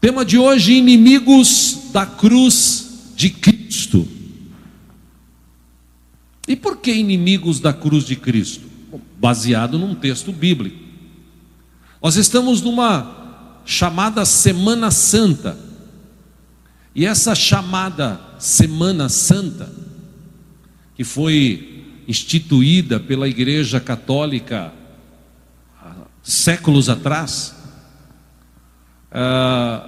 Tema de hoje: inimigos da cruz de Cristo. E por que inimigos da cruz de Cristo? Baseado num texto bíblico. Nós estamos numa chamada Semana Santa. E essa chamada Semana Santa, que foi instituída pela Igreja Católica há séculos atrás, ah,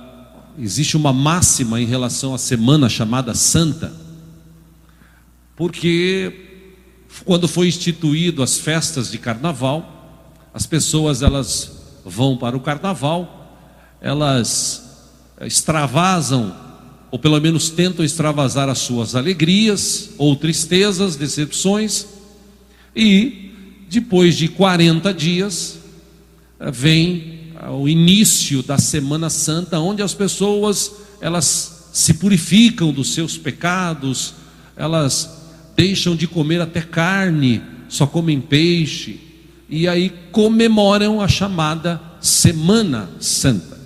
existe uma máxima em relação à semana chamada Santa, porque quando foi instituído as festas de Carnaval, as pessoas elas vão para o Carnaval, elas extravasam ou pelo menos tentam extravasar as suas alegrias ou tristezas, decepções, e depois de 40 dias vem o início da Semana Santa, onde as pessoas elas se purificam dos seus pecados, elas deixam de comer até carne, só comem peixe, e aí comemoram a chamada Semana Santa.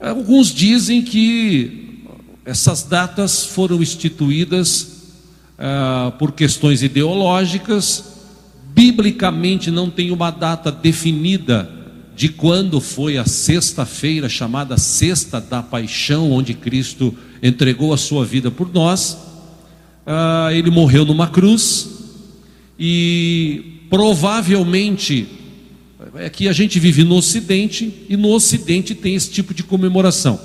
Alguns dizem que essas datas foram instituídas ah, por questões ideológicas, biblicamente não tem uma data definida de quando foi a sexta-feira, chamada Sexta da Paixão, onde Cristo entregou a sua vida por nós. Ah, ele morreu numa cruz e provavelmente é que a gente vive no Ocidente e no Ocidente tem esse tipo de comemoração.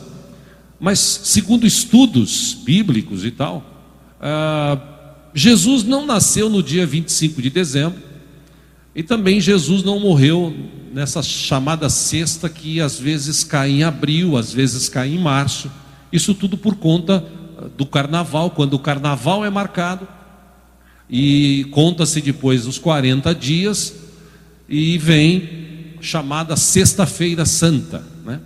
Mas segundo estudos bíblicos e tal, ah, Jesus não nasceu no dia 25 de dezembro e também Jesus não morreu nessa chamada sexta que às vezes cai em abril, às vezes cai em março. Isso tudo por conta ah, do carnaval, quando o carnaval é marcado e conta-se depois os 40 dias e vem chamada Sexta-feira Santa. Né?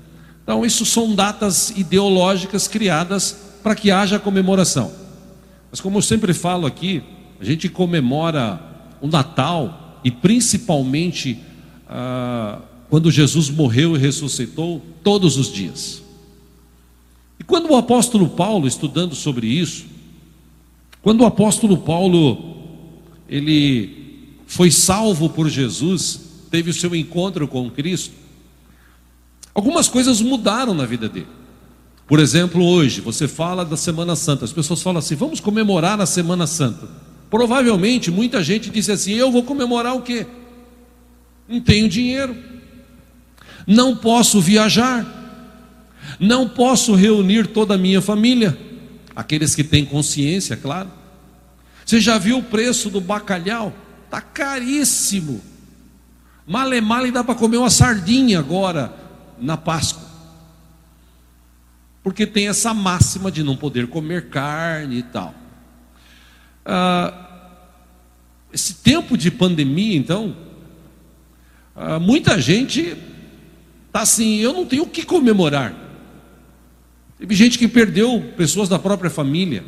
Então, isso são datas ideológicas criadas para que haja comemoração. Mas, como eu sempre falo aqui, a gente comemora o Natal e principalmente ah, quando Jesus morreu e ressuscitou, todos os dias. E quando o apóstolo Paulo, estudando sobre isso, quando o apóstolo Paulo ele foi salvo por Jesus, teve o seu encontro com Cristo, algumas coisas mudaram na vida dele. Por exemplo, hoje você fala da Semana Santa, as pessoas falam assim: vamos comemorar a Semana Santa. Provavelmente muita gente disse assim: eu vou comemorar o quê? não tenho dinheiro, não posso viajar, não posso reunir toda a minha família, aqueles que têm consciência, claro. Você já viu o preço do bacalhau? Está caríssimo. Male male dá para comer uma sardinha agora na Páscoa. Porque tem essa máxima de não poder comer carne e tal. Ah, esse tempo de pandemia, então, ah, muita gente está assim, eu não tenho o que comemorar. Teve gente que perdeu pessoas da própria família.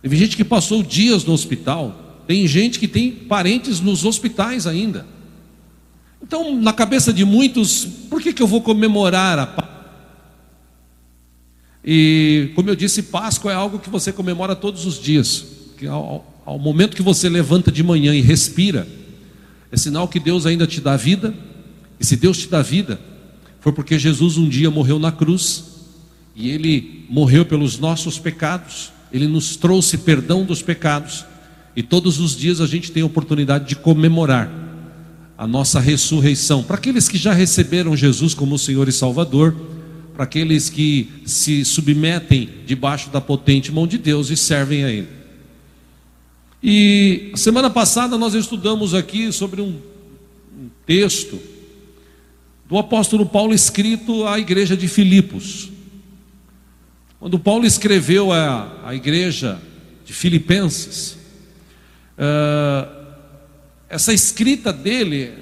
Teve gente que passou dias no hospital. Tem gente que tem parentes nos hospitais ainda. Então, na cabeça de muitos, por que, que eu vou comemorar a Páscoa? E, como eu disse, Páscoa é algo que você comemora todos os dias. Que ao, ao momento que você levanta de manhã e respira, é sinal que Deus ainda te dá vida. E se Deus te dá vida, foi porque Jesus um dia morreu na cruz e ele morreu pelos nossos pecados. Ele nos trouxe perdão dos pecados. E todos os dias a gente tem a oportunidade de comemorar a nossa ressurreição. Para aqueles que já receberam Jesus como Senhor e Salvador, para aqueles que se submetem debaixo da potente mão de Deus e servem a Ele. E semana passada nós estudamos aqui sobre um, um texto do apóstolo Paulo escrito à igreja de Filipos. Quando Paulo escreveu a igreja de Filipenses, uh, essa escrita dele,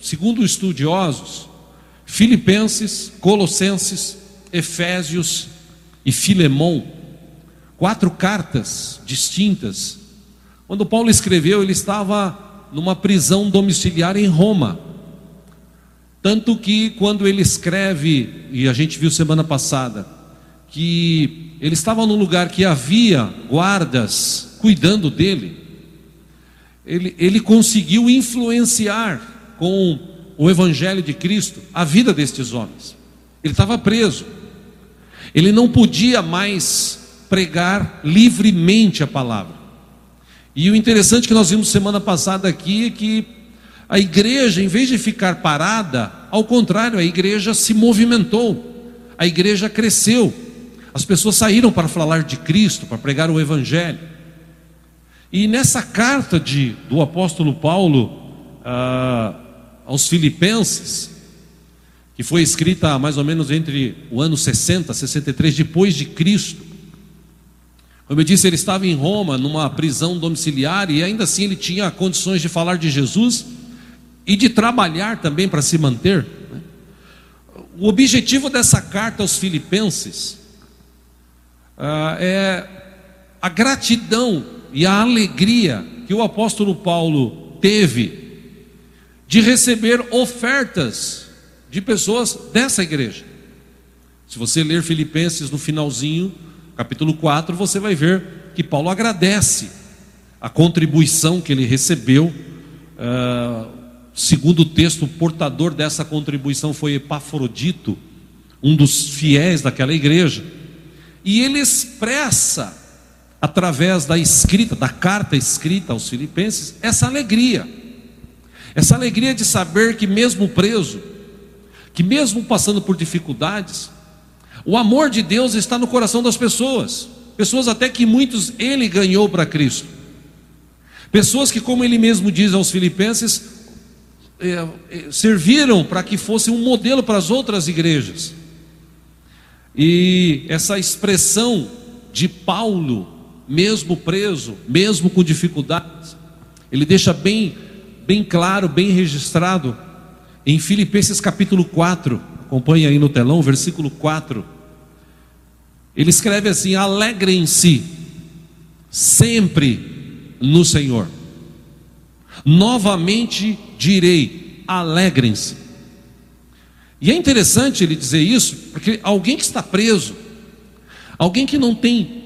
segundo estudiosos, Filipenses, Colossenses, Efésios e Filemão, quatro cartas distintas quando Paulo escreveu, ele estava numa prisão domiciliar em Roma. Tanto que quando ele escreve, e a gente viu semana passada, que ele estava num lugar que havia guardas cuidando dele, ele, ele conseguiu influenciar com o Evangelho de Cristo a vida destes homens. Ele estava preso, ele não podia mais pregar livremente a palavra. E o interessante que nós vimos semana passada aqui é que a igreja, em vez de ficar parada, ao contrário, a igreja se movimentou, a igreja cresceu, as pessoas saíram para falar de Cristo, para pregar o Evangelho. E nessa carta de, do apóstolo Paulo ah, aos Filipenses, que foi escrita mais ou menos entre o ano 60 e 63 depois de Cristo. Como eu disse, ele estava em Roma, numa prisão domiciliar, e ainda assim ele tinha condições de falar de Jesus e de trabalhar também para se manter. Né? O objetivo dessa carta aos Filipenses ah, é a gratidão e a alegria que o apóstolo Paulo teve de receber ofertas de pessoas dessa igreja. Se você ler Filipenses no finalzinho, capítulo 4, você vai ver que Paulo agradece a contribuição que ele recebeu. Uh, segundo o texto, o portador dessa contribuição foi Epafrodito, um dos fiéis daquela igreja. E ele expressa, através da escrita, da carta escrita aos Filipenses, essa alegria. Essa alegria de saber que, mesmo preso, que mesmo passando por dificuldades, o amor de Deus está no coração das pessoas, pessoas até que muitos ele ganhou para Cristo, pessoas que, como ele mesmo diz aos Filipenses, é, é, serviram para que fosse um modelo para as outras igrejas. E essa expressão de Paulo, mesmo preso, mesmo com dificuldades, ele deixa bem, bem claro, bem registrado em Filipenses capítulo 4, acompanhe aí no telão, versículo 4. Ele escreve assim: Alegrem-se sempre no Senhor. Novamente direi: alegrem-se. E é interessante ele dizer isso, porque alguém que está preso, alguém que não tem,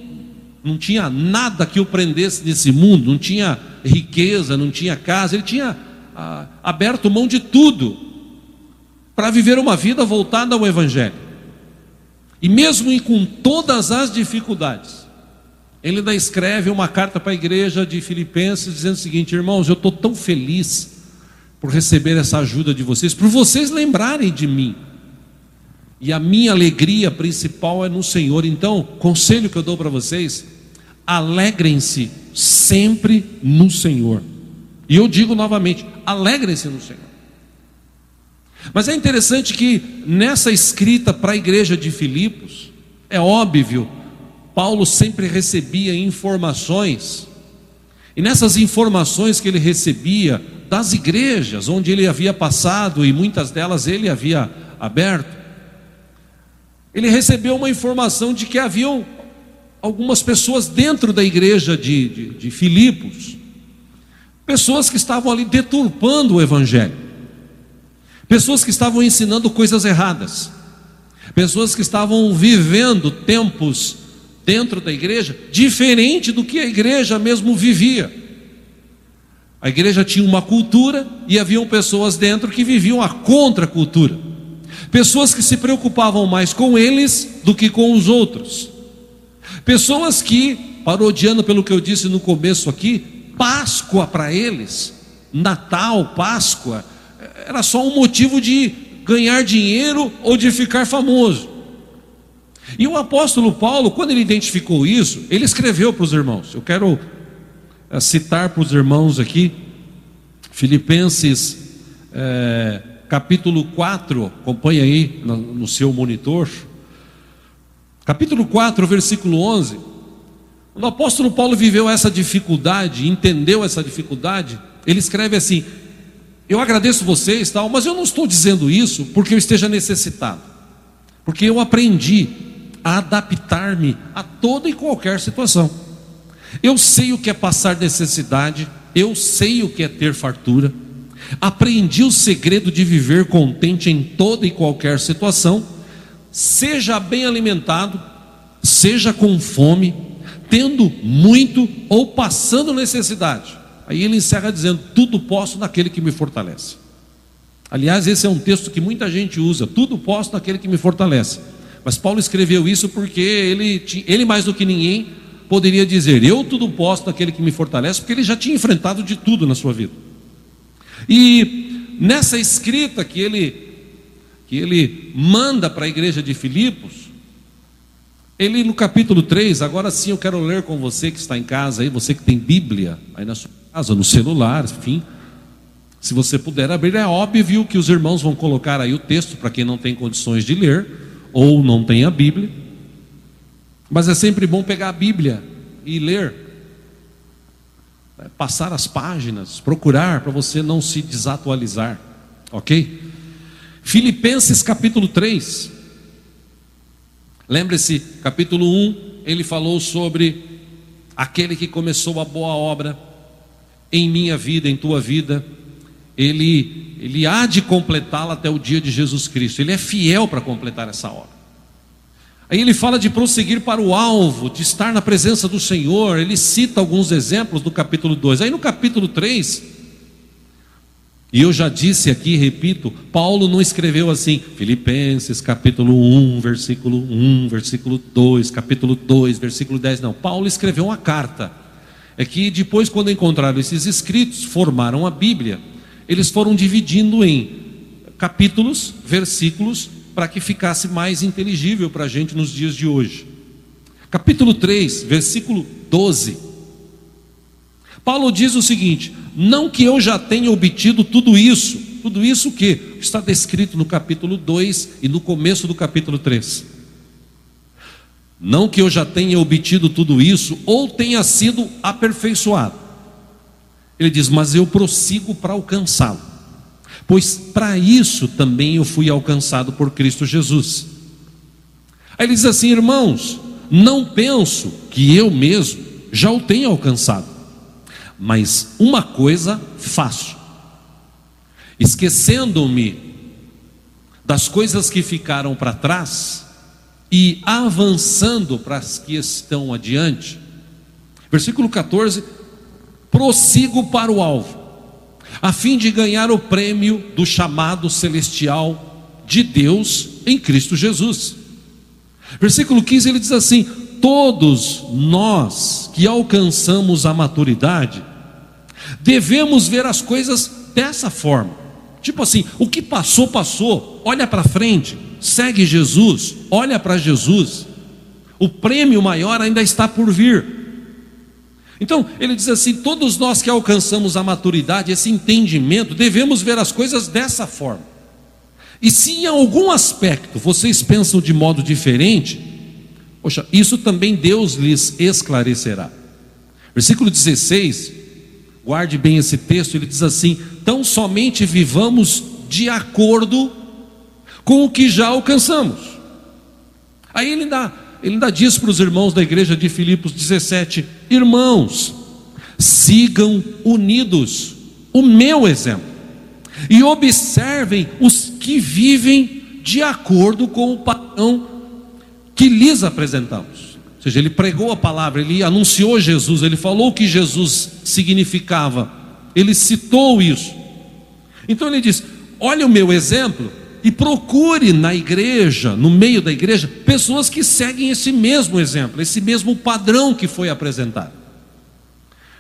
não tinha nada que o prendesse nesse mundo, não tinha riqueza, não tinha casa, ele tinha ah, aberto mão de tudo para viver uma vida voltada ao Evangelho. E mesmo com todas as dificuldades, ele ainda escreve uma carta para a igreja de Filipenses dizendo o seguinte: irmãos, eu estou tão feliz por receber essa ajuda de vocês, por vocês lembrarem de mim. E a minha alegria principal é no Senhor. Então, conselho que eu dou para vocês: alegrem-se sempre no Senhor. E eu digo novamente: alegrem-se no Senhor. Mas é interessante que nessa escrita para a igreja de Filipos, é óbvio, Paulo sempre recebia informações, e nessas informações que ele recebia das igrejas onde ele havia passado, e muitas delas ele havia aberto, ele recebeu uma informação de que haviam algumas pessoas dentro da igreja de, de, de Filipos, pessoas que estavam ali deturpando o evangelho. Pessoas que estavam ensinando coisas erradas, pessoas que estavam vivendo tempos dentro da igreja diferente do que a igreja mesmo vivia. A igreja tinha uma cultura e haviam pessoas dentro que viviam a contracultura. Pessoas que se preocupavam mais com eles do que com os outros. Pessoas que, parodiando pelo que eu disse no começo aqui, Páscoa para eles, Natal, Páscoa, era só um motivo de ganhar dinheiro ou de ficar famoso. E o apóstolo Paulo, quando ele identificou isso, ele escreveu para os irmãos. Eu quero eh, citar para os irmãos aqui, Filipenses é, capítulo 4, acompanhe aí no, no seu monitor. Capítulo 4, versículo 11. Quando o apóstolo Paulo viveu essa dificuldade, entendeu essa dificuldade, ele escreve assim: eu agradeço vocês, tal, mas eu não estou dizendo isso porque eu esteja necessitado. Porque eu aprendi a adaptar-me a toda e qualquer situação. Eu sei o que é passar necessidade, eu sei o que é ter fartura, Aprendi o segredo de viver contente em toda e qualquer situação, seja bem alimentado, seja com fome, tendo muito ou passando necessidade. Aí ele encerra dizendo: Tudo posso naquele que me fortalece. Aliás, esse é um texto que muita gente usa: Tudo posso naquele que me fortalece. Mas Paulo escreveu isso porque ele, ele mais do que ninguém poderia dizer: Eu tudo posso naquele que me fortalece, porque ele já tinha enfrentado de tudo na sua vida. E nessa escrita que ele que ele manda para a igreja de Filipos, ele no capítulo 3, agora sim eu quero ler com você que está em casa aí, você que tem Bíblia aí na sua casa, no celular, enfim. Se você puder abrir, é óbvio que os irmãos vão colocar aí o texto para quem não tem condições de ler ou não tem a Bíblia. Mas é sempre bom pegar a Bíblia e ler, é, passar as páginas, procurar para você não se desatualizar, ok? Filipenses capítulo 3. Lembre-se, capítulo 1, ele falou sobre aquele que começou a boa obra em minha vida, em tua vida, ele, ele há de completá-la até o dia de Jesus Cristo, ele é fiel para completar essa obra. Aí ele fala de prosseguir para o alvo, de estar na presença do Senhor. Ele cita alguns exemplos do capítulo 2. Aí no capítulo 3, e eu já disse aqui, repito, Paulo não escreveu assim, Filipenses capítulo 1, versículo 1, versículo 2, capítulo 2, versículo 10. Não, Paulo escreveu uma carta. É que depois, quando encontraram esses escritos, formaram a Bíblia. Eles foram dividindo em capítulos, versículos para que ficasse mais inteligível para a gente nos dias de hoje. Capítulo 3, versículo 12. Paulo diz o seguinte: Não que eu já tenha obtido tudo isso, tudo isso que está descrito no capítulo 2 e no começo do capítulo 3. Não que eu já tenha obtido tudo isso ou tenha sido aperfeiçoado. Ele diz: Mas eu prossigo para alcançá-lo pois para isso também eu fui alcançado por Cristo Jesus. Aí ele diz assim, irmãos, não penso que eu mesmo já o tenha alcançado, mas uma coisa faço, esquecendo-me das coisas que ficaram para trás e avançando para as que estão adiante. Versículo 14: prossigo para o alvo a fim de ganhar o prêmio do chamado celestial de Deus em Cristo Jesus. Versículo 15 ele diz assim: Todos nós que alcançamos a maturidade, devemos ver as coisas dessa forma. Tipo assim, o que passou, passou, olha para frente, segue Jesus, olha para Jesus. O prêmio maior ainda está por vir. Então, ele diz assim: todos nós que alcançamos a maturidade, esse entendimento, devemos ver as coisas dessa forma. E se em algum aspecto vocês pensam de modo diferente, poxa, isso também Deus lhes esclarecerá. Versículo 16, guarde bem esse texto, ele diz assim: tão somente vivamos de acordo com o que já alcançamos. Aí ele dá ele ainda diz para os irmãos da igreja de Filipos 17: Irmãos, sigam unidos o meu exemplo e observem os que vivem de acordo com o padrão que lhes apresentamos. Ou seja, ele pregou a palavra, ele anunciou Jesus, ele falou o que Jesus significava, ele citou isso. Então ele diz: Olha o meu exemplo e procure na igreja, no meio da igreja, pessoas que seguem esse mesmo exemplo, esse mesmo padrão que foi apresentado.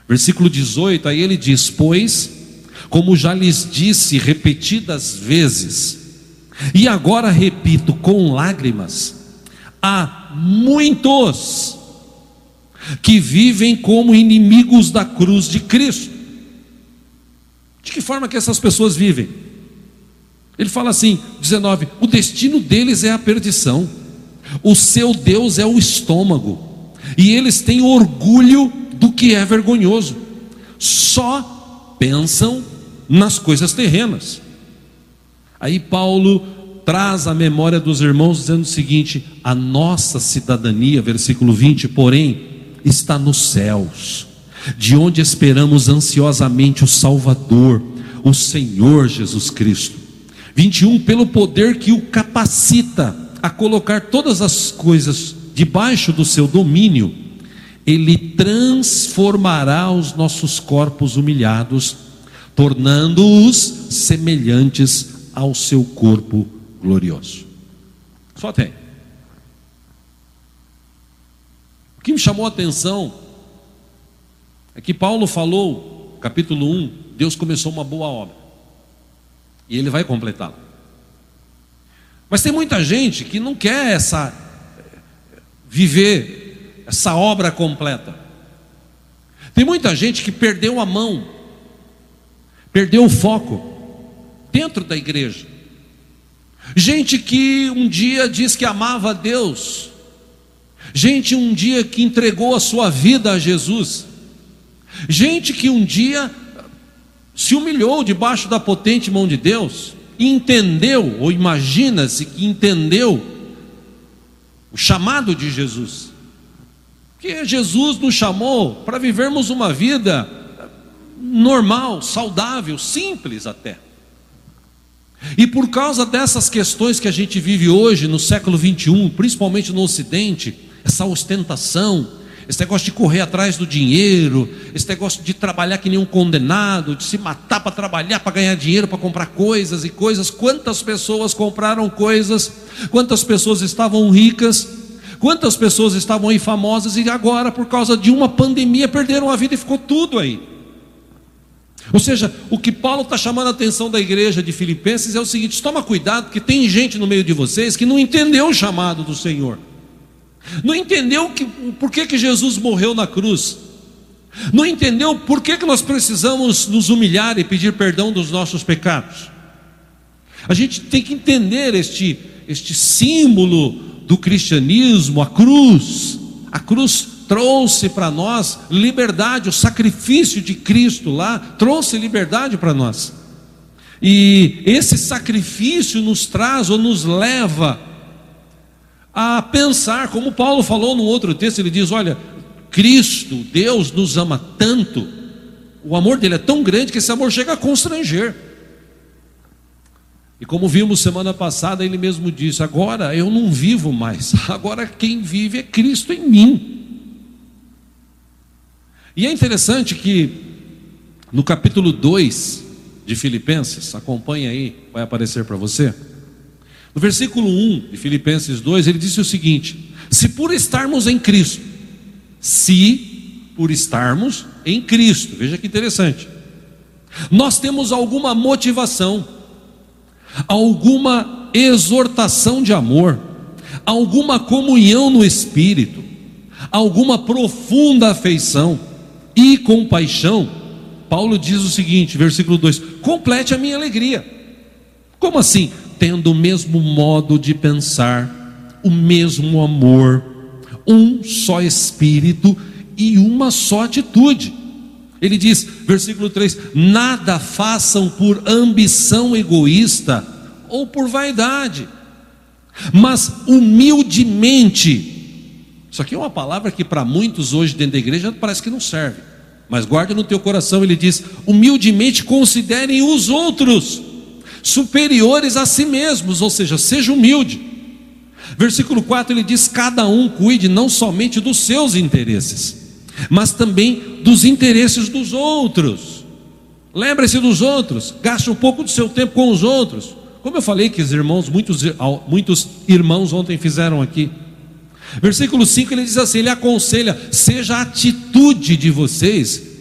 Versículo 18, aí ele diz: Pois, como já lhes disse repetidas vezes, e agora repito com lágrimas, há muitos que vivem como inimigos da cruz de Cristo. De que forma que essas pessoas vivem? Ele fala assim, 19: o destino deles é a perdição, o seu Deus é o estômago, e eles têm orgulho do que é vergonhoso, só pensam nas coisas terrenas. Aí Paulo traz a memória dos irmãos dizendo o seguinte: a nossa cidadania, versículo 20, porém, está nos céus, de onde esperamos ansiosamente o Salvador o Senhor Jesus Cristo. 21, pelo poder que o capacita a colocar todas as coisas debaixo do seu domínio, ele transformará os nossos corpos humilhados, tornando-os semelhantes ao seu corpo glorioso. Só até. O que me chamou a atenção é que Paulo falou, capítulo 1, Deus começou uma boa obra. E ele vai completá-la. Mas tem muita gente que não quer essa viver essa obra completa. Tem muita gente que perdeu a mão, perdeu o foco dentro da igreja. Gente que um dia diz que amava a Deus, gente um dia que entregou a sua vida a Jesus, gente que um dia se humilhou debaixo da potente mão de Deus, entendeu, ou imagina-se que entendeu, o chamado de Jesus. Que Jesus nos chamou para vivermos uma vida normal, saudável, simples até. E por causa dessas questões que a gente vive hoje, no século 21, principalmente no Ocidente, essa ostentação, esse negócio de correr atrás do dinheiro, esse negócio de trabalhar que nem um condenado, de se matar para trabalhar, para ganhar dinheiro, para comprar coisas e coisas. Quantas pessoas compraram coisas, quantas pessoas estavam ricas, quantas pessoas estavam aí famosas e agora, por causa de uma pandemia, perderam a vida e ficou tudo aí. Ou seja, o que Paulo está chamando a atenção da igreja de Filipenses é o seguinte: toma cuidado, porque tem gente no meio de vocês que não entendeu o chamado do Senhor, não entendeu que, por que, que Jesus morreu na cruz, não entendeu por que, que nós precisamos nos humilhar e pedir perdão dos nossos pecados. A gente tem que entender este, este símbolo do cristianismo, a cruz. A cruz trouxe para nós liberdade, o sacrifício de Cristo lá trouxe liberdade para nós. E esse sacrifício nos traz ou nos leva a pensar, como Paulo falou no outro texto, ele diz: Olha, Cristo, Deus nos ama tanto, o amor dele é tão grande que esse amor chega a constranger. E como vimos semana passada, ele mesmo disse: Agora eu não vivo mais, agora quem vive é Cristo em mim. E é interessante que no capítulo 2 de Filipenses, acompanha aí, vai aparecer para você. No versículo 1 de Filipenses 2, ele disse o seguinte: Se por estarmos em Cristo, se por estarmos em Cristo, veja que interessante, nós temos alguma motivação, alguma exortação de amor, alguma comunhão no espírito, alguma profunda afeição, e compaixão, Paulo diz o seguinte, versículo 2: complete a minha alegria. Como assim? Tendo o mesmo modo de pensar, o mesmo amor, um só espírito e uma só atitude. Ele diz, versículo 3: Nada façam por ambição egoísta ou por vaidade, mas humildemente isso aqui é uma palavra que para muitos hoje dentro da igreja parece que não serve. Mas guarde no teu coração, ele diz: humildemente considerem os outros superiores a si mesmos, ou seja, seja humilde. Versículo 4 ele diz: cada um cuide não somente dos seus interesses, mas também dos interesses dos outros. Lembre-se dos outros, gaste um pouco do seu tempo com os outros. Como eu falei que os irmãos, muitos, muitos irmãos ontem fizeram aqui. Versículo 5 ele diz assim: ele aconselha, seja a atitude de vocês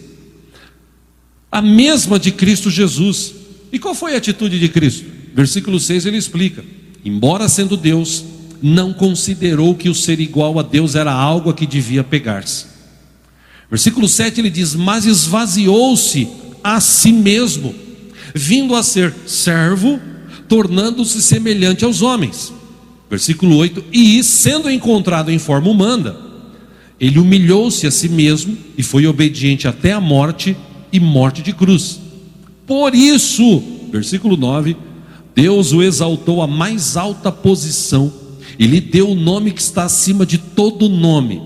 a mesma de Cristo Jesus. E qual foi a atitude de Cristo? Versículo 6 ele explica: embora sendo Deus, não considerou que o ser igual a Deus era algo a que devia pegar-se. Versículo 7 ele diz: Mas esvaziou-se a si mesmo, vindo a ser servo, tornando-se semelhante aos homens. Versículo 8: E sendo encontrado em forma humana, ele humilhou-se a si mesmo e foi obediente até a morte e morte de cruz. Por isso, versículo 9: Deus o exaltou à mais alta posição e lhe deu o nome que está acima de todo nome.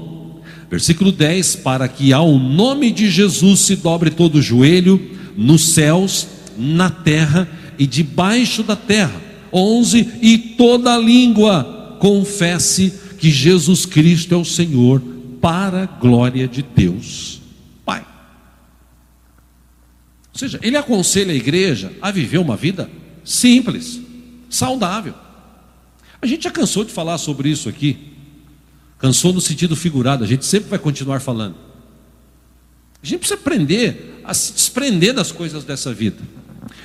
Versículo 10: Para que ao nome de Jesus se dobre todo o joelho, nos céus, na terra e debaixo da terra. 11 E toda língua confesse que Jesus Cristo é o Senhor, para a glória de Deus Pai. Ou seja, ele aconselha a igreja a viver uma vida simples, saudável. A gente já cansou de falar sobre isso aqui. Cansou no sentido figurado, a gente sempre vai continuar falando. A gente precisa aprender a se desprender das coisas dessa vida.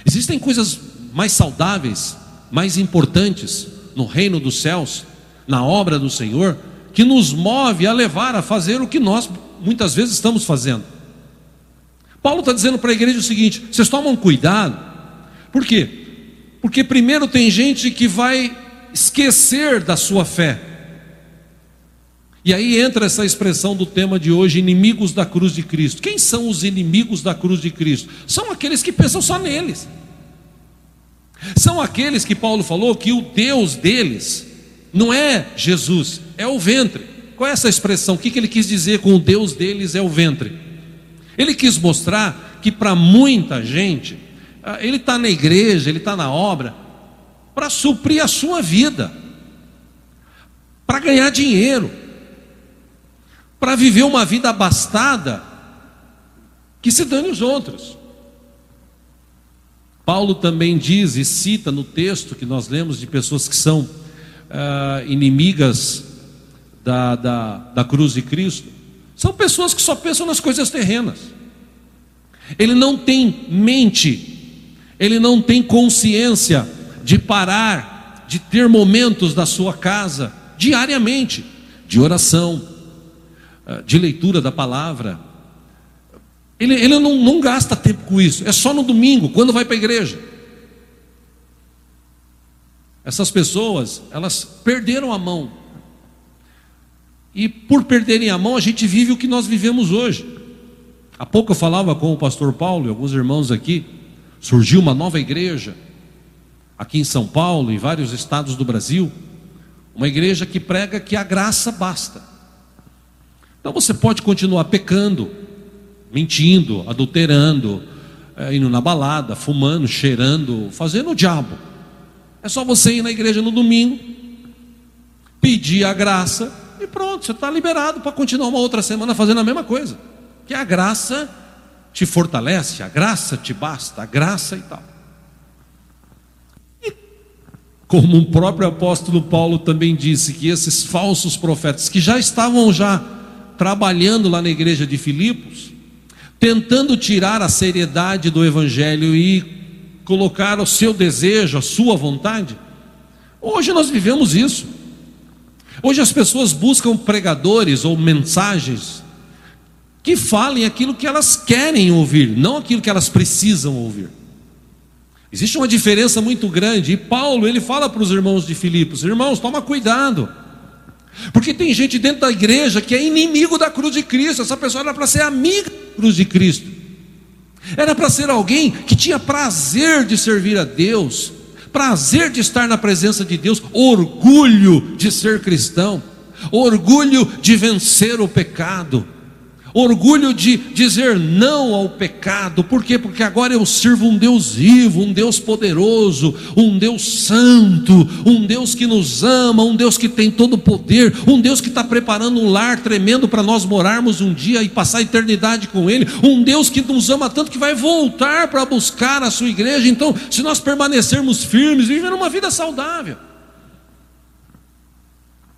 Existem coisas mais saudáveis, mais importantes no reino dos céus, na obra do Senhor, que nos move a levar a fazer o que nós muitas vezes estamos fazendo. Paulo está dizendo para a igreja o seguinte: vocês tomam cuidado, por quê? Porque primeiro tem gente que vai esquecer da sua fé. E aí entra essa expressão do tema de hoje, inimigos da cruz de Cristo. Quem são os inimigos da cruz de Cristo? São aqueles que pensam só neles. São aqueles que Paulo falou que o Deus deles não é Jesus, é o ventre. Qual é essa expressão? O que ele quis dizer com o Deus deles é o ventre? Ele quis mostrar que para muita gente, ah, ele está na igreja, ele está na obra, para suprir a sua vida, para ganhar dinheiro, para viver uma vida abastada, que se dane os outros. Paulo também diz e cita no texto que nós lemos de pessoas que são uh, inimigas da, da, da cruz de Cristo, são pessoas que só pensam nas coisas terrenas. Ele não tem mente, ele não tem consciência de parar, de ter momentos da sua casa, diariamente, de oração, ah, de leitura da palavra. Ele, ele não, não gasta tempo com isso, é só no domingo, quando vai para a igreja. Essas pessoas, elas perderam a mão. E por perderem a mão, a gente vive o que nós vivemos hoje. Há pouco eu falava com o pastor Paulo e alguns irmãos aqui. Surgiu uma nova igreja aqui em São Paulo, em vários estados do Brasil. Uma igreja que prega que a graça basta. Então você pode continuar pecando, mentindo, adulterando, é, indo na balada, fumando, cheirando, fazendo o diabo. É só você ir na igreja no domingo, pedir a graça e pronto, você está liberado para continuar uma outra semana fazendo a mesma coisa. Que a graça te fortalece, a graça te basta, a graça e tal. E como o próprio apóstolo Paulo também disse que esses falsos profetas que já estavam já trabalhando lá na igreja de Filipos, tentando tirar a seriedade do evangelho e colocar o seu desejo, a sua vontade. Hoje nós vivemos isso. Hoje as pessoas buscam pregadores ou mensagens que falem aquilo que elas querem ouvir, não aquilo que elas precisam ouvir. Existe uma diferença muito grande, e Paulo ele fala para os irmãos de Filipos: irmãos, toma cuidado, porque tem gente dentro da igreja que é inimigo da cruz de Cristo, essa pessoa era para ser amiga da cruz de Cristo. Era para ser alguém que tinha prazer de servir a Deus, prazer de estar na presença de Deus, orgulho de ser cristão, orgulho de vencer o pecado orgulho de dizer não ao pecado, por quê? Porque agora eu sirvo um Deus vivo, um Deus poderoso, um Deus santo, um Deus que nos ama, um Deus que tem todo o poder, um Deus que está preparando um lar tremendo para nós morarmos um dia e passar a eternidade com Ele, um Deus que nos ama tanto que vai voltar para buscar a sua igreja. Então, se nós permanecermos firmes, vivendo uma vida saudável.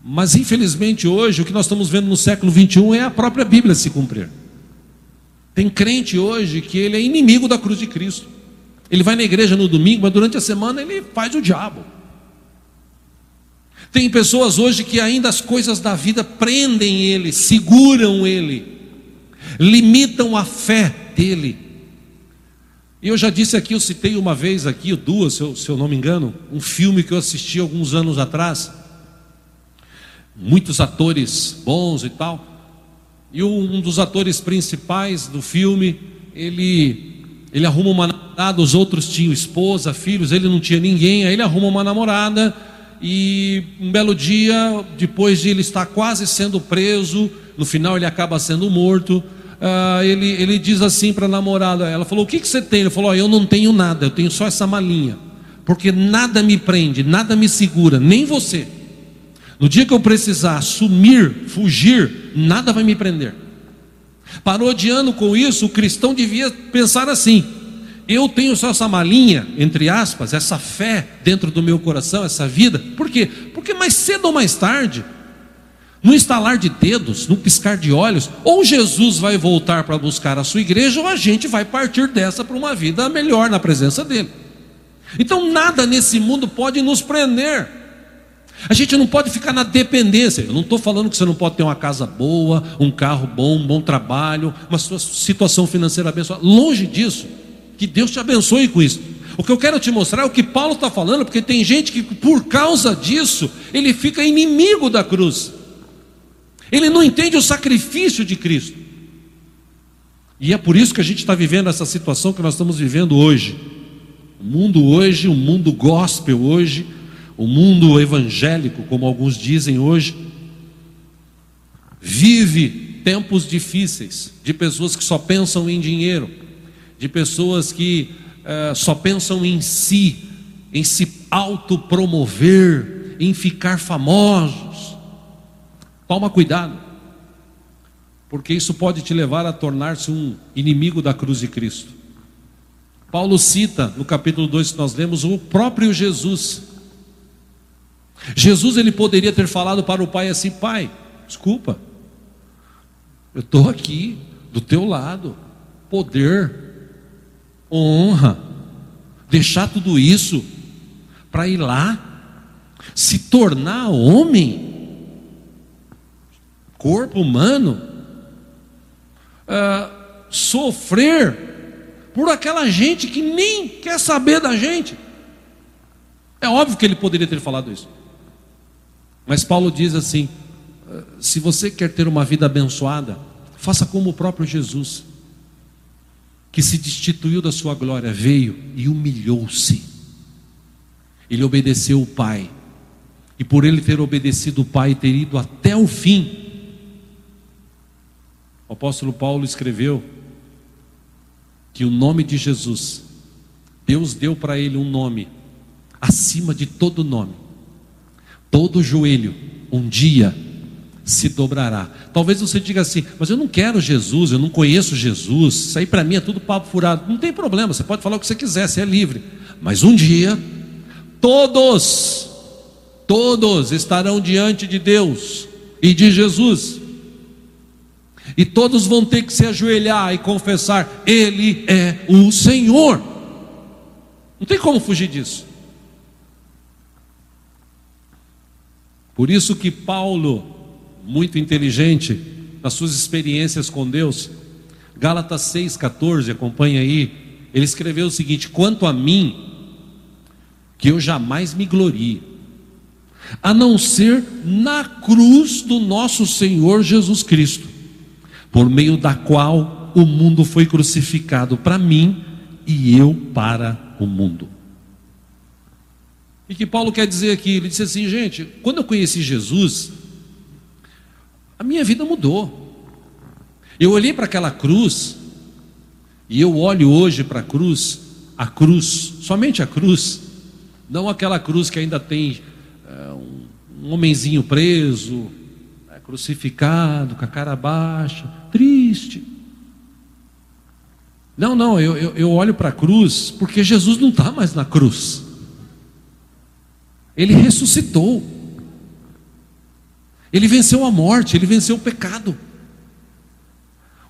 Mas infelizmente hoje o que nós estamos vendo no século 21 é a própria Bíblia se cumprir. Tem crente hoje que ele é inimigo da cruz de Cristo. Ele vai na igreja no domingo, mas durante a semana ele faz o diabo. Tem pessoas hoje que ainda as coisas da vida prendem ele, seguram ele, limitam a fé dele. E eu já disse aqui, eu citei uma vez aqui, duas, se eu, se eu não me engano, um filme que eu assisti alguns anos atrás muitos atores bons e tal. E um dos atores principais do filme, ele ele arruma uma namorada, os outros tinham esposa, filhos, ele não tinha ninguém, aí ele arruma uma namorada e um belo dia, depois de ele estar quase sendo preso, no final ele acaba sendo morto, uh, ele, ele diz assim para a namorada: ela falou, o que, que você tem? Ele falou, oh, eu não tenho nada, eu tenho só essa malinha, porque nada me prende, nada me segura, nem você. No dia que eu precisar sumir, fugir, nada vai me prender. Parodiando com isso, o cristão devia pensar assim: eu tenho só essa malinha, entre aspas, essa fé dentro do meu coração, essa vida. Por quê? Porque mais cedo ou mais tarde, no estalar de dedos, no piscar de olhos, ou Jesus vai voltar para buscar a sua igreja, ou a gente vai partir dessa para uma vida melhor na presença dele. Então nada nesse mundo pode nos prender. A gente não pode ficar na dependência. Eu não estou falando que você não pode ter uma casa boa, um carro bom, um bom trabalho, uma sua situação financeira abençoada. Longe disso. Que Deus te abençoe com isso. O que eu quero te mostrar é o que Paulo está falando, porque tem gente que por causa disso ele fica inimigo da cruz. Ele não entende o sacrifício de Cristo. E é por isso que a gente está vivendo essa situação que nós estamos vivendo hoje. O mundo hoje, o mundo gospel hoje, o mundo evangélico, como alguns dizem hoje, vive tempos difíceis de pessoas que só pensam em dinheiro, de pessoas que uh, só pensam em si, em se autopromover, em ficar famosos. Toma cuidado, porque isso pode te levar a tornar-se um inimigo da cruz de Cristo. Paulo cita no capítulo 2 que nós lemos o próprio Jesus Jesus ele poderia ter falado para o pai assim: Pai, desculpa, eu estou aqui do teu lado, poder, honra, deixar tudo isso para ir lá, se tornar homem, corpo humano, uh, sofrer por aquela gente que nem quer saber da gente. É óbvio que ele poderia ter falado isso. Mas Paulo diz assim: se você quer ter uma vida abençoada, faça como o próprio Jesus, que se destituiu da sua glória, veio e humilhou-se. Ele obedeceu o Pai, e por ele ter obedecido o Pai e ter ido até o fim, o apóstolo Paulo escreveu que o nome de Jesus, Deus deu para ele um nome acima de todo nome todo joelho um dia se dobrará. Talvez você diga assim, mas eu não quero Jesus, eu não conheço Jesus, isso aí para mim é tudo papo furado. Não tem problema, você pode falar o que você quiser, você é livre. Mas um dia, todos, todos estarão diante de Deus e de Jesus. E todos vão ter que se ajoelhar e confessar: Ele é o Senhor. Não tem como fugir disso. Por isso que Paulo, muito inteligente, nas suas experiências com Deus, Gálatas 6,14, acompanha aí, ele escreveu o seguinte: quanto a mim, que eu jamais me glorie, a não ser na cruz do nosso Senhor Jesus Cristo, por meio da qual o mundo foi crucificado para mim e eu para o mundo. E que Paulo quer dizer aqui? Ele disse assim, gente, quando eu conheci Jesus, a minha vida mudou. Eu olhei para aquela cruz, e eu olho hoje para a cruz, a cruz, somente a cruz, não aquela cruz que ainda tem é, um, um homenzinho preso, é, crucificado, com a cara baixa, triste. Não, não, eu, eu, eu olho para a cruz porque Jesus não está mais na cruz. Ele ressuscitou. Ele venceu a morte, ele venceu o pecado.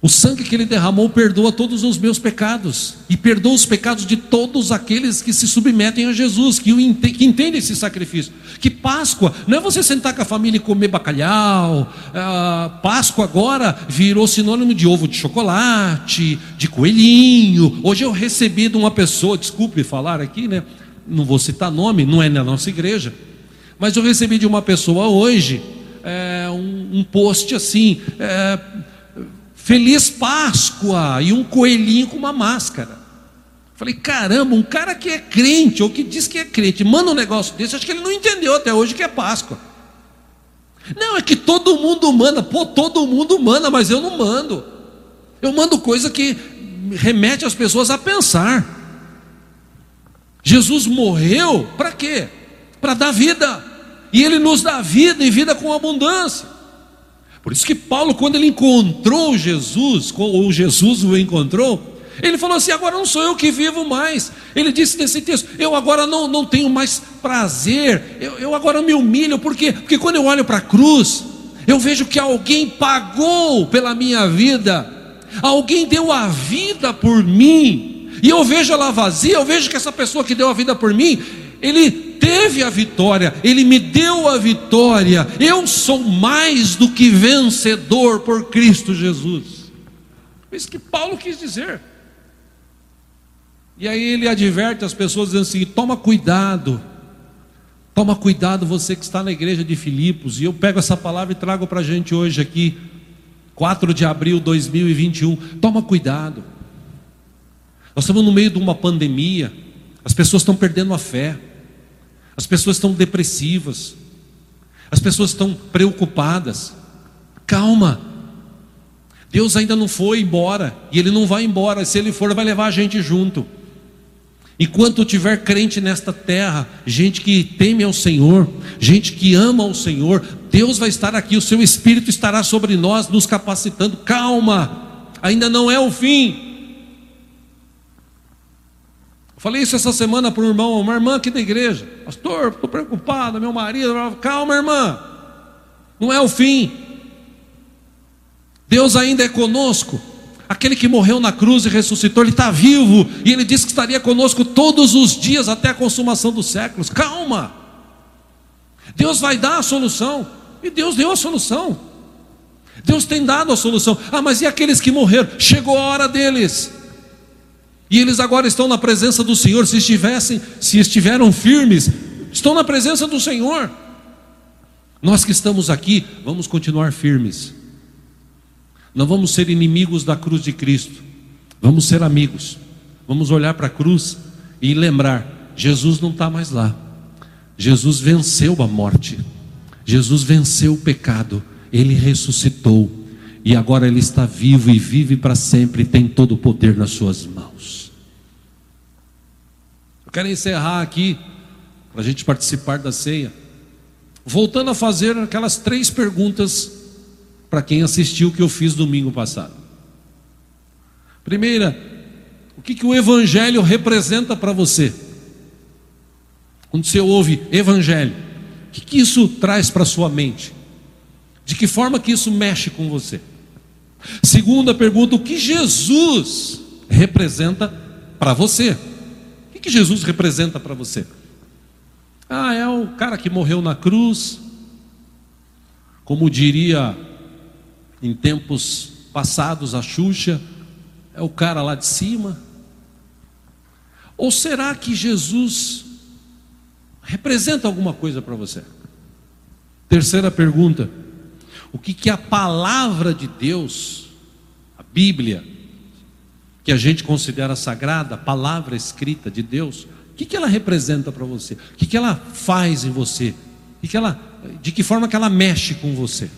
O sangue que ele derramou perdoa todos os meus pecados e perdoa os pecados de todos aqueles que se submetem a Jesus, que, que entendem esse sacrifício. Que Páscoa não é você sentar com a família e comer bacalhau. Ah, Páscoa agora virou sinônimo de ovo de chocolate, de coelhinho. Hoje eu recebi de uma pessoa, desculpe falar aqui, né? Não vou citar nome, não é na nossa igreja, mas eu recebi de uma pessoa hoje é, um, um, post assim: é, Feliz Páscoa e um coelhinho com uma máscara. Falei, caramba, um cara que é crente, ou que diz que é crente, manda um negócio desse, acho que ele não entendeu até hoje que é Páscoa. Não, é que todo mundo manda, pô, todo mundo manda, mas eu não mando. Eu mando coisa que remete as pessoas a pensar. Jesus morreu para quê? Para dar vida. E ele nos dá vida e vida com abundância. Por isso que Paulo, quando ele encontrou Jesus, ou Jesus o encontrou, ele falou assim: agora não sou eu que vivo mais. Ele disse nesse texto: eu agora não, não tenho mais prazer, eu, eu agora me humilho, por quê? Porque quando eu olho para a cruz, eu vejo que alguém pagou pela minha vida, alguém deu a vida por mim, e eu vejo ela vazia, eu vejo que essa pessoa que deu a vida por mim, ele teve a vitória, ele me deu a vitória, eu sou mais do que vencedor por Cristo Jesus. É isso que Paulo quis dizer. E aí ele adverte as pessoas dizendo assim: toma cuidado, toma cuidado você que está na igreja de Filipos. E eu pego essa palavra e trago para a gente hoje aqui, 4 de abril de 2021. Toma cuidado. Nós estamos no meio de uma pandemia, as pessoas estão perdendo a fé, as pessoas estão depressivas, as pessoas estão preocupadas. Calma, Deus ainda não foi embora, e Ele não vai embora, se Ele for, vai levar a gente junto. Enquanto tiver crente nesta terra, gente que teme ao Senhor, gente que ama ao Senhor, Deus vai estar aqui, o seu Espírito estará sobre nós, nos capacitando. Calma, ainda não é o fim. Falei isso essa semana para um irmão, uma irmã aqui da igreja, pastor, estou preocupado, meu marido, calma, irmã, não é o fim. Deus ainda é conosco. Aquele que morreu na cruz e ressuscitou, ele está vivo, e ele disse que estaria conosco todos os dias até a consumação dos séculos. Calma, Deus vai dar a solução, e Deus deu a solução. Deus tem dado a solução. Ah, mas e aqueles que morreram? Chegou a hora deles. E eles agora estão na presença do Senhor. Se estivessem, se estiveram firmes, estão na presença do Senhor. Nós que estamos aqui, vamos continuar firmes. Não vamos ser inimigos da cruz de Cristo, vamos ser amigos. Vamos olhar para a cruz e lembrar: Jesus não está mais lá. Jesus venceu a morte, Jesus venceu o pecado, ele ressuscitou e agora ele está vivo e vive para sempre, e tem todo o poder nas suas mãos. Quero encerrar aqui, para a gente participar da ceia, voltando a fazer aquelas três perguntas para quem assistiu que eu fiz domingo passado. Primeira, o que, que o Evangelho representa para você? Quando você ouve Evangelho, o que, que isso traz para a sua mente? De que forma que isso mexe com você? Segunda pergunta, o que Jesus representa para você? Que Jesus representa para você? Ah, é o cara que morreu na cruz, como diria em tempos passados a Xuxa é o cara lá de cima? Ou será que Jesus representa alguma coisa para você? Terceira pergunta: o que, que a palavra de Deus, a Bíblia, que a gente considera sagrada, palavra escrita de Deus, o que, que ela representa para você? O que, que ela faz em você? O que ela, de que forma que ela mexe com você?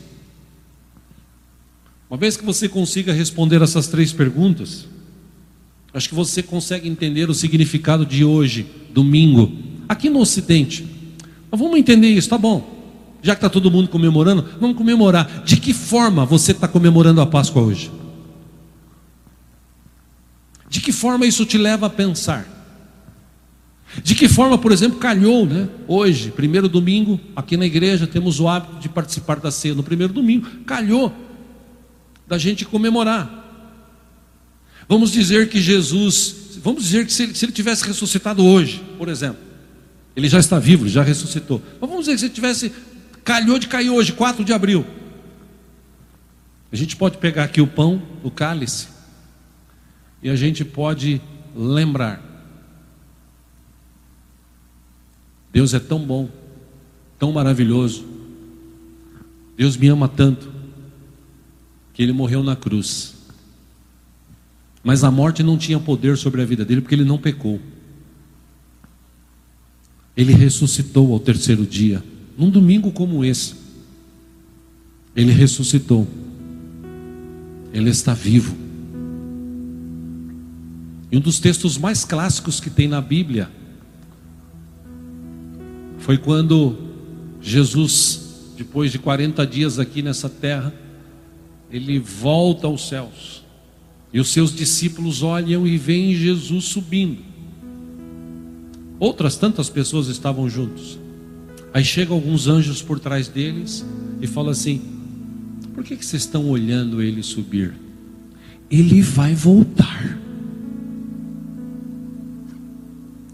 Uma vez que você consiga responder essas três perguntas, acho que você consegue entender o significado de hoje, domingo, aqui no Ocidente. Mas vamos entender isso, tá bom? Já que está todo mundo comemorando, vamos comemorar. De que forma você está comemorando a Páscoa hoje? De que forma isso te leva a pensar? De que forma, por exemplo, calhou, né? Hoje, primeiro domingo, aqui na igreja, temos o hábito de participar da ceia no primeiro domingo. Calhou da gente comemorar. Vamos dizer que Jesus, vamos dizer que se ele, se ele tivesse ressuscitado hoje, por exemplo, ele já está vivo, já ressuscitou. Mas vamos dizer que se ele tivesse, calhou de cair hoje, 4 de abril. A gente pode pegar aqui o pão, o cálice, e a gente pode lembrar. Deus é tão bom, tão maravilhoso. Deus me ama tanto que ele morreu na cruz. Mas a morte não tinha poder sobre a vida dele porque ele não pecou. Ele ressuscitou ao terceiro dia, num domingo como esse. Ele ressuscitou. Ele está vivo. E um dos textos mais clássicos que tem na Bíblia foi quando Jesus, depois de 40 dias aqui nessa terra, ele volta aos céus. E os seus discípulos olham e veem Jesus subindo. Outras tantas pessoas estavam juntos. Aí chegam alguns anjos por trás deles e falam assim: Por que, que vocês estão olhando ele subir? Ele vai voltar.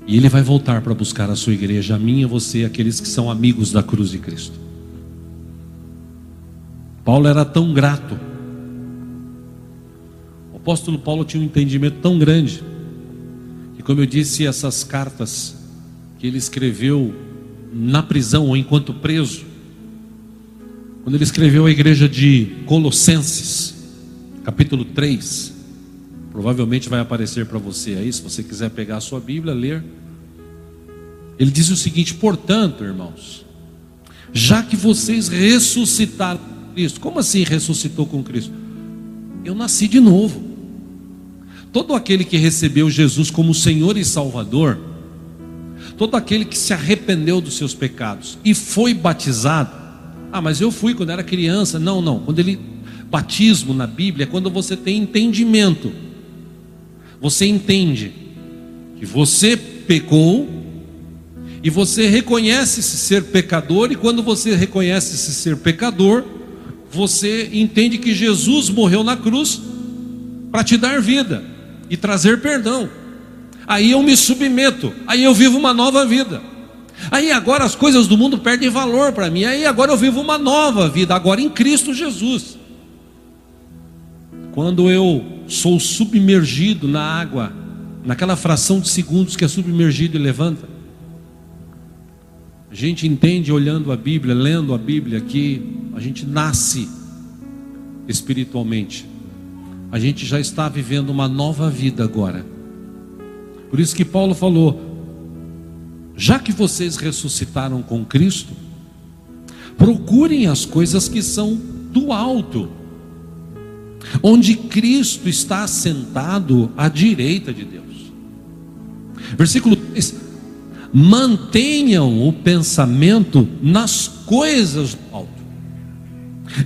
E ele vai voltar para buscar a sua igreja, a minha, você, aqueles que são amigos da cruz de Cristo. Paulo era tão grato. O apóstolo Paulo tinha um entendimento tão grande que, como eu disse, essas cartas que ele escreveu na prisão ou enquanto preso, quando ele escreveu a igreja de Colossenses, capítulo 3, provavelmente vai aparecer para você aí, se você quiser pegar a sua Bíblia, ler. Ele diz o seguinte: portanto, irmãos, já que vocês ressuscitaram com Cristo, como assim ressuscitou com Cristo? Eu nasci de novo. Todo aquele que recebeu Jesus como Senhor e Salvador, todo aquele que se arrependeu dos seus pecados e foi batizado. Ah, mas eu fui quando era criança. Não, não. Quando ele batismo na Bíblia é quando você tem entendimento. Você entende que você pecou e você reconhece-se ser pecador e quando você reconhece-se ser pecador, você entende que Jesus morreu na cruz para te dar vida e trazer perdão aí eu me submeto, aí eu vivo uma nova vida. Aí agora as coisas do mundo perdem valor para mim, aí agora eu vivo uma nova vida, agora em Cristo Jesus. Quando eu sou submergido na água, naquela fração de segundos que é submergido e levanta, a gente entende olhando a Bíblia, lendo a Bíblia, que a gente nasce espiritualmente, a gente já está vivendo uma nova vida agora. Por isso que Paulo falou: já que vocês ressuscitaram com Cristo, procurem as coisas que são do alto, onde Cristo está assentado à direita de Deus. Versículo 3: mantenham o pensamento nas coisas do alto,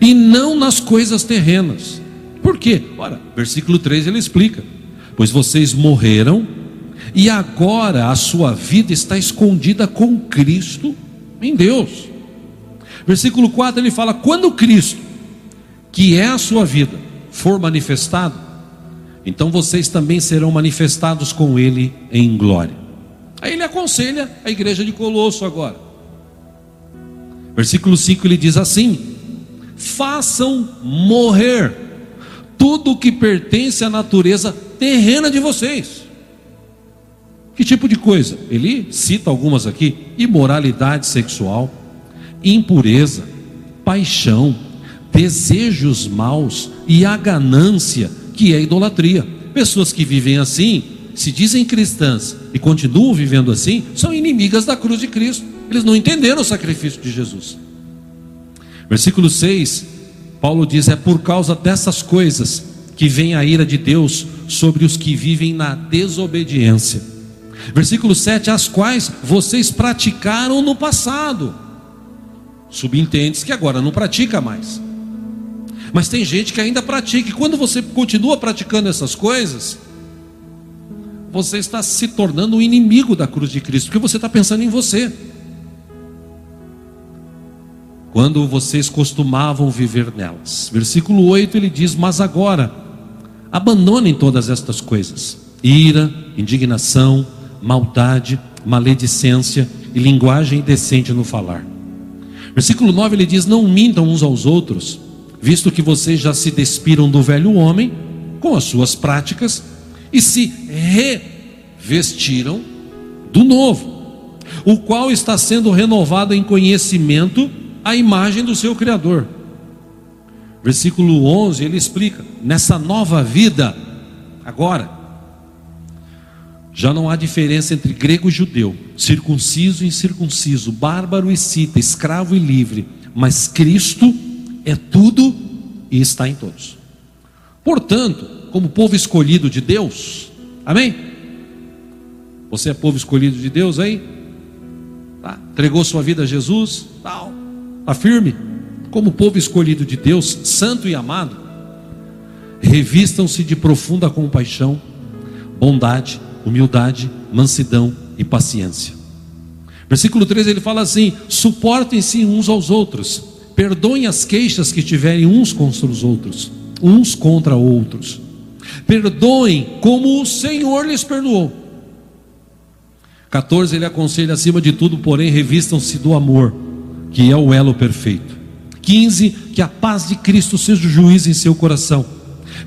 e não nas coisas terrenas. Por quê? Ora, versículo 3 ele explica: pois vocês morreram e agora a sua vida está escondida com Cristo em Deus. Versículo 4 ele fala: quando Cristo, que é a sua vida, for manifestado, então vocês também serão manifestados com Ele em glória. Aí ele aconselha a igreja de Colosso agora. Versículo 5 ele diz assim: façam morrer tudo o que pertence à natureza terrena de vocês que tipo de coisa? Ele cita algumas aqui: imoralidade sexual, impureza, paixão, desejos maus e a ganância, que é idolatria. Pessoas que vivem assim, se dizem cristãs e continuam vivendo assim, são inimigas da cruz de Cristo. Eles não entenderam o sacrifício de Jesus. Versículo 6, Paulo diz: É por causa dessas coisas que vem a ira de Deus sobre os que vivem na desobediência Versículo 7: As quais vocês praticaram no passado. Subentende-se que agora não pratica mais. Mas tem gente que ainda pratica, e quando você continua praticando essas coisas, você está se tornando um inimigo da cruz de Cristo, porque você está pensando em você. Quando vocês costumavam viver nelas. Versículo 8 ele diz: Mas agora, abandonem todas estas coisas: ira, indignação, maldade, maledicência e linguagem indecente no falar. Versículo 9 ele diz: Não mintam uns aos outros, visto que vocês já se despiram do velho homem com as suas práticas e se revestiram do novo, o qual está sendo renovado em conhecimento à imagem do seu Criador. Versículo 11 ele explica: Nessa nova vida, agora, já não há diferença entre grego e judeu, circunciso e incircunciso, bárbaro e cita, escravo e livre, mas Cristo é tudo e está em todos. Portanto, como povo escolhido de Deus, Amém? Você é povo escolhido de Deus aí? Tá? Entregou sua vida a Jesus? Tal. Tá firme? Como povo escolhido de Deus, santo e amado, revistam-se de profunda compaixão, bondade, humildade, mansidão e paciência. Versículo 13 ele fala assim: suportem-se uns aos outros, perdoem as queixas que tiverem uns contra os outros, uns contra outros. Perdoem como o Senhor lhes perdoou. 14 ele aconselha acima de tudo, porém, revistam-se do amor, que é o elo perfeito. 15 que a paz de Cristo seja o juiz em seu coração,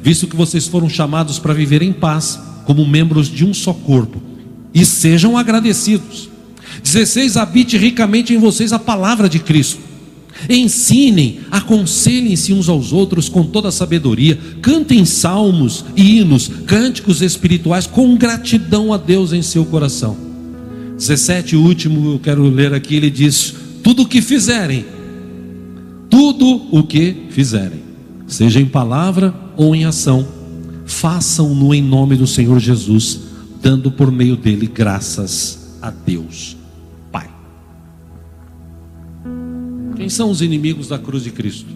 visto que vocês foram chamados para viver em paz, como membros de um só corpo, e sejam agradecidos. 16 habite ricamente em vocês a palavra de Cristo Ensinem, aconselhem-se uns aos outros com toda a sabedoria, cantem salmos, hinos, cânticos espirituais com gratidão a Deus em seu coração. 17, o último eu quero ler aqui, ele diz: Tudo o que fizerem, tudo o que fizerem, seja em palavra ou em ação, façam-no em nome do Senhor Jesus, dando por meio dele graças a Deus. Quem são os inimigos da cruz de Cristo?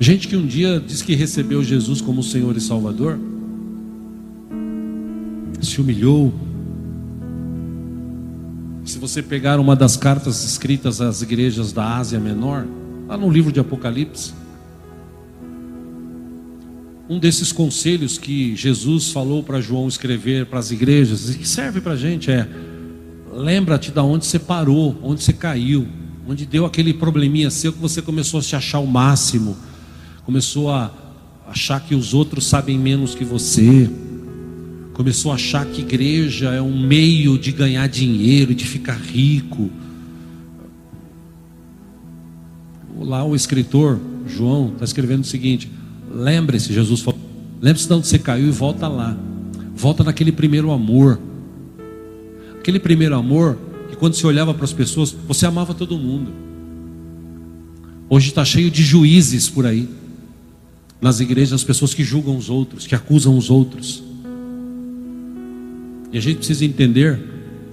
Gente que um dia diz que recebeu Jesus como Senhor e Salvador, se humilhou. Se você pegar uma das cartas escritas às igrejas da Ásia Menor, lá no livro de Apocalipse, um desses conselhos que Jesus falou para João escrever para as igrejas, e que serve para a gente, é: lembra-te da onde você parou, onde você caiu, onde deu aquele probleminha seu que você começou a se achar o máximo, começou a achar que os outros sabem menos que você, começou a achar que igreja é um meio de ganhar dinheiro, de ficar rico. Lá o escritor João está escrevendo o seguinte: lembre-se, Jesus falou, lembre-se de onde você caiu e volta lá, volta naquele primeiro amor. Aquele primeiro amor, que quando você olhava para as pessoas, você amava todo mundo. Hoje está cheio de juízes por aí. Nas igrejas, as pessoas que julgam os outros, que acusam os outros. E a gente precisa entender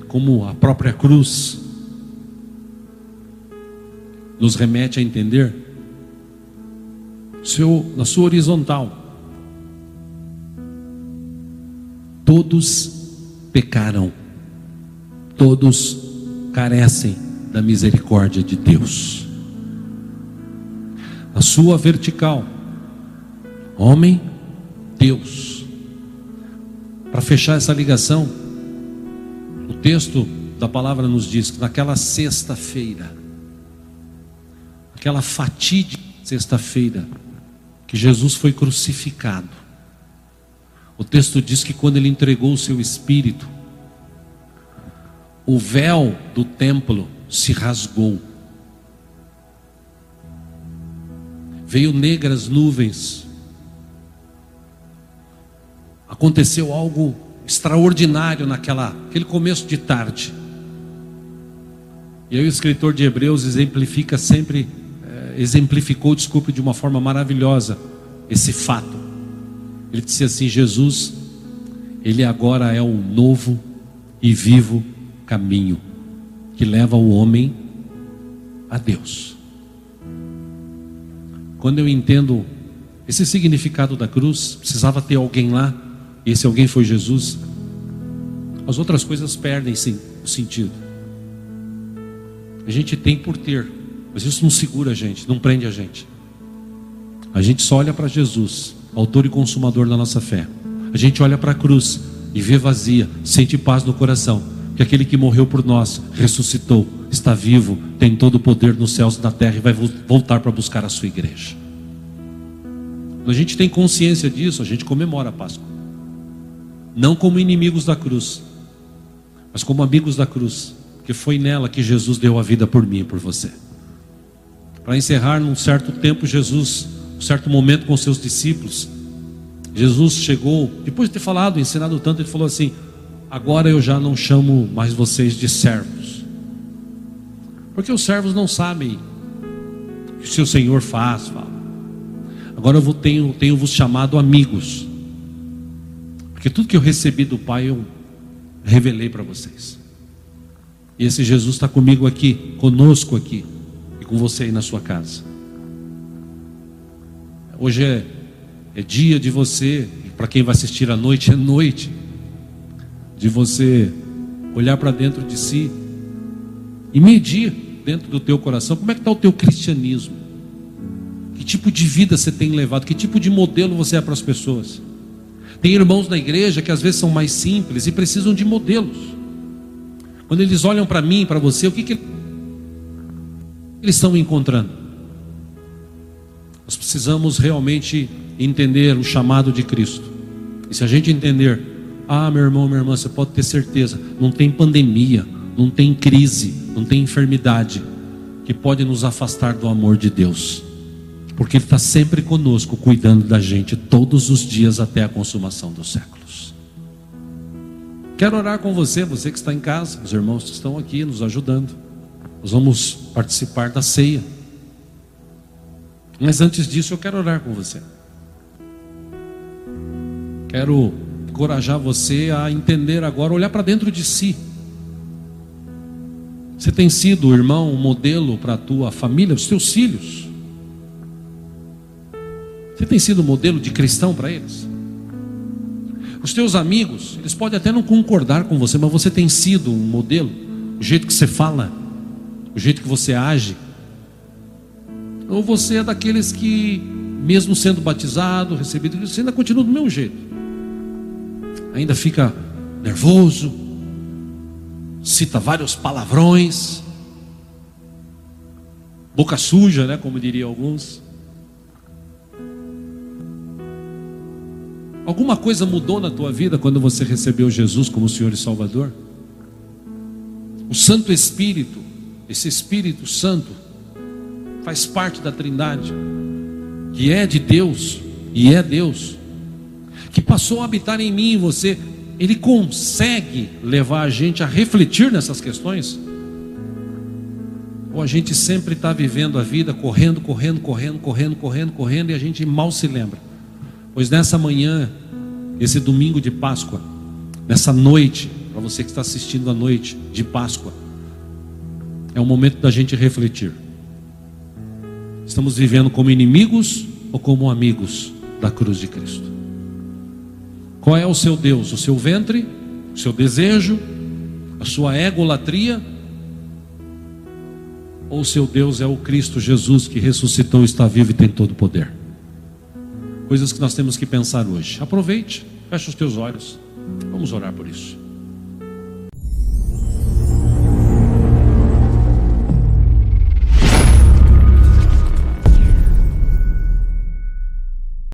como a própria cruz nos remete a entender seu, na sua horizontal. Todos pecaram todos carecem da misericórdia de Deus. A sua vertical, homem, Deus. Para fechar essa ligação, o texto da palavra nos diz que naquela sexta-feira, aquela fatídica sexta-feira, que Jesus foi crucificado, o texto diz que quando ele entregou o seu espírito, o véu do templo se rasgou. Veio negras nuvens. Aconteceu algo extraordinário naquela aquele começo de tarde. E aí o escritor de Hebreus exemplifica sempre, eh, exemplificou, desculpe, de uma forma maravilhosa esse fato. Ele disse assim: Jesus, ele agora é o novo e vivo caminho que leva o homem a Deus. Quando eu entendo esse significado da cruz, precisava ter alguém lá, e esse alguém foi Jesus. As outras coisas perdem sim, o sentido. A gente tem por ter, mas isso não segura a gente, não prende a gente. A gente só olha para Jesus, autor e consumador da nossa fé. A gente olha para a cruz e vê vazia, sente paz no coração que aquele que morreu por nós ressuscitou, está vivo, tem todo o poder nos céus e na terra e vai voltar para buscar a sua igreja. Quando a gente tem consciência disso, a gente comemora a Páscoa. Não como inimigos da cruz, mas como amigos da cruz, porque foi nela que Jesus deu a vida por mim e por você. Para encerrar, num certo tempo, Jesus, um certo momento com seus discípulos, Jesus chegou, depois de ter falado, ensinado tanto, ele falou assim: Agora eu já não chamo mais vocês de servos, porque os servos não sabem o que o seu Senhor faz. Fala. Agora eu tenho, tenho vos chamado amigos, Porque tudo que eu recebi do Pai eu revelei para vocês. E esse Jesus está comigo aqui, conosco aqui, e com você aí na sua casa. Hoje é, é dia de você, para quem vai assistir à noite, é noite, de você olhar para dentro de si e medir dentro do teu coração como é que está o teu cristianismo. Que tipo de vida você tem levado? Que tipo de modelo você é para as pessoas? Tem irmãos na igreja que às vezes são mais simples e precisam de modelos. Quando eles olham para mim, para você, o que, que eles estão encontrando? Nós precisamos realmente entender o chamado de Cristo. E se a gente entender, ah, meu irmão, minha irmã, você pode ter certeza, não tem pandemia, não tem crise, não tem enfermidade que pode nos afastar do amor de Deus, porque Ele está sempre conosco, cuidando da gente todos os dias até a consumação dos séculos. Quero orar com você, você que está em casa, os irmãos que estão aqui nos ajudando. Nós vamos participar da ceia. Mas antes disso, eu quero orar com você. Quero encorajar você a entender agora, olhar para dentro de si. Você tem sido, irmão, um modelo para a tua família, os teus filhos. Você tem sido modelo de cristão para eles? Os teus amigos, eles podem até não concordar com você, mas você tem sido um modelo. O jeito que você fala, o jeito que você age, ou você é daqueles que, mesmo sendo batizado, recebido, você ainda continua do mesmo jeito. Ainda fica nervoso, cita vários palavrões, boca suja, né, como diriam alguns. Alguma coisa mudou na tua vida quando você recebeu Jesus como Senhor e Salvador? O Santo Espírito, esse Espírito Santo, faz parte da Trindade, que é de Deus e é Deus, que passou a habitar em mim e você, ele consegue levar a gente a refletir nessas questões? Ou a gente sempre está vivendo a vida correndo, correndo, correndo, correndo, correndo, correndo e a gente mal se lembra? Pois nessa manhã, esse domingo de Páscoa, nessa noite, para você que está assistindo a noite de Páscoa, é o momento da gente refletir. Estamos vivendo como inimigos ou como amigos da cruz de Cristo? Qual é o seu Deus? O seu ventre? O seu desejo? A sua egolatria? Ou o seu Deus é o Cristo Jesus que ressuscitou, está vivo e tem todo o poder? Coisas que nós temos que pensar hoje. Aproveite, feche os teus olhos. Vamos orar por isso.